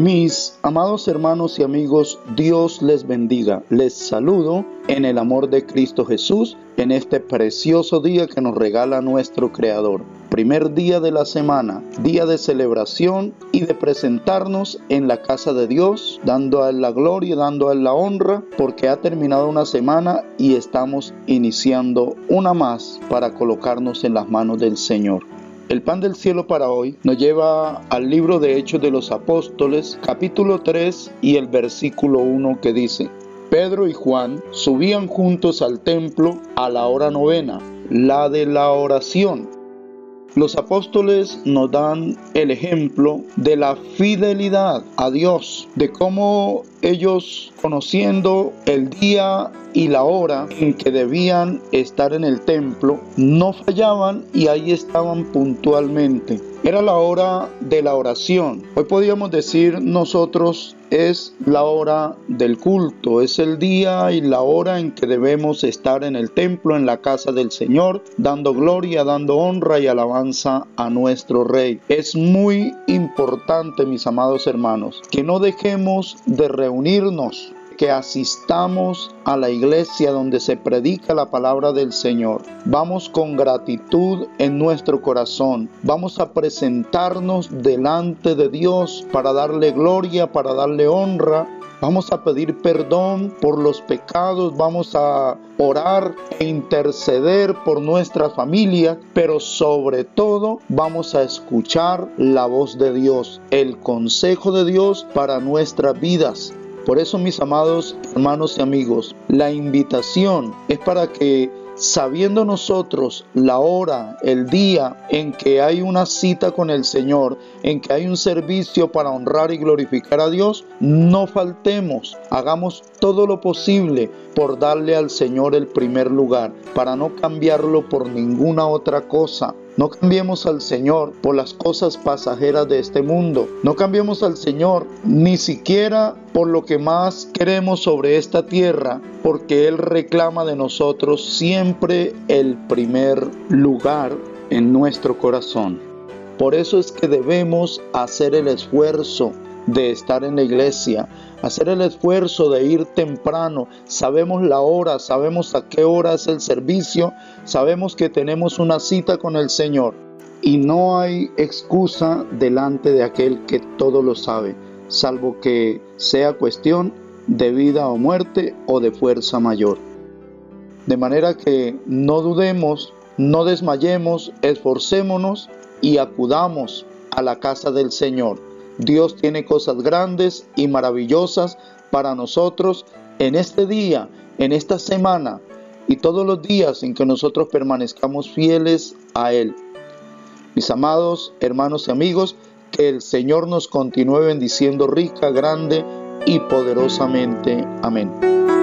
Mis amados hermanos y amigos, Dios les bendiga. Les saludo en el amor de Cristo Jesús en este precioso día que nos regala nuestro Creador. Primer día de la semana, día de celebración y de presentarnos en la casa de Dios, dando a Él la gloria, dando a Él la honra, porque ha terminado una semana y estamos iniciando una más para colocarnos en las manos del Señor. El pan del cielo para hoy nos lleva al libro de Hechos de los Apóstoles, capítulo 3 y el versículo 1 que dice, Pedro y Juan subían juntos al templo a la hora novena, la de la oración. Los apóstoles nos dan el ejemplo de la fidelidad a Dios, de cómo ellos conociendo el día y la hora en que debían estar en el templo, no fallaban y ahí estaban puntualmente. Era la hora de la oración. Hoy podríamos decir nosotros es la hora del culto, es el día y la hora en que debemos estar en el templo, en la casa del Señor, dando gloria, dando honra y alabanza a nuestro Rey. Es muy importante, mis amados hermanos, que no dejemos de reunirnos que asistamos a la iglesia donde se predica la palabra del Señor. Vamos con gratitud en nuestro corazón. Vamos a presentarnos delante de Dios para darle gloria, para darle honra Vamos a pedir perdón por los pecados, vamos a orar e interceder por nuestra familia, pero sobre todo vamos a escuchar la voz de Dios, el consejo de Dios para nuestras vidas. Por eso, mis amados hermanos y amigos, la invitación es para que sabiendo nosotros la hora, el día en que hay una cita con el Señor, en que hay un servicio para honrar y glorificar a Dios, no faltemos, hagamos todo lo posible por darle al Señor el primer lugar, para no cambiarlo por ninguna otra cosa. No cambiemos al Señor por las cosas pasajeras de este mundo. No cambiemos al Señor ni siquiera por lo que más queremos sobre esta tierra, porque Él reclama de nosotros siempre el primer lugar en nuestro corazón. Por eso es que debemos hacer el esfuerzo de estar en la iglesia, hacer el esfuerzo de ir temprano. Sabemos la hora, sabemos a qué hora es el servicio, sabemos que tenemos una cita con el Señor. Y no hay excusa delante de aquel que todo lo sabe, salvo que sea cuestión de vida o muerte o de fuerza mayor. De manera que no dudemos, no desmayemos, esforcémonos y acudamos a la casa del Señor Dios tiene cosas grandes y maravillosas para nosotros en este día, en esta semana y todos los días en que nosotros permanezcamos fieles a Él. Mis amados hermanos y amigos, que el Señor nos continúe bendiciendo rica, grande y poderosamente. Amén.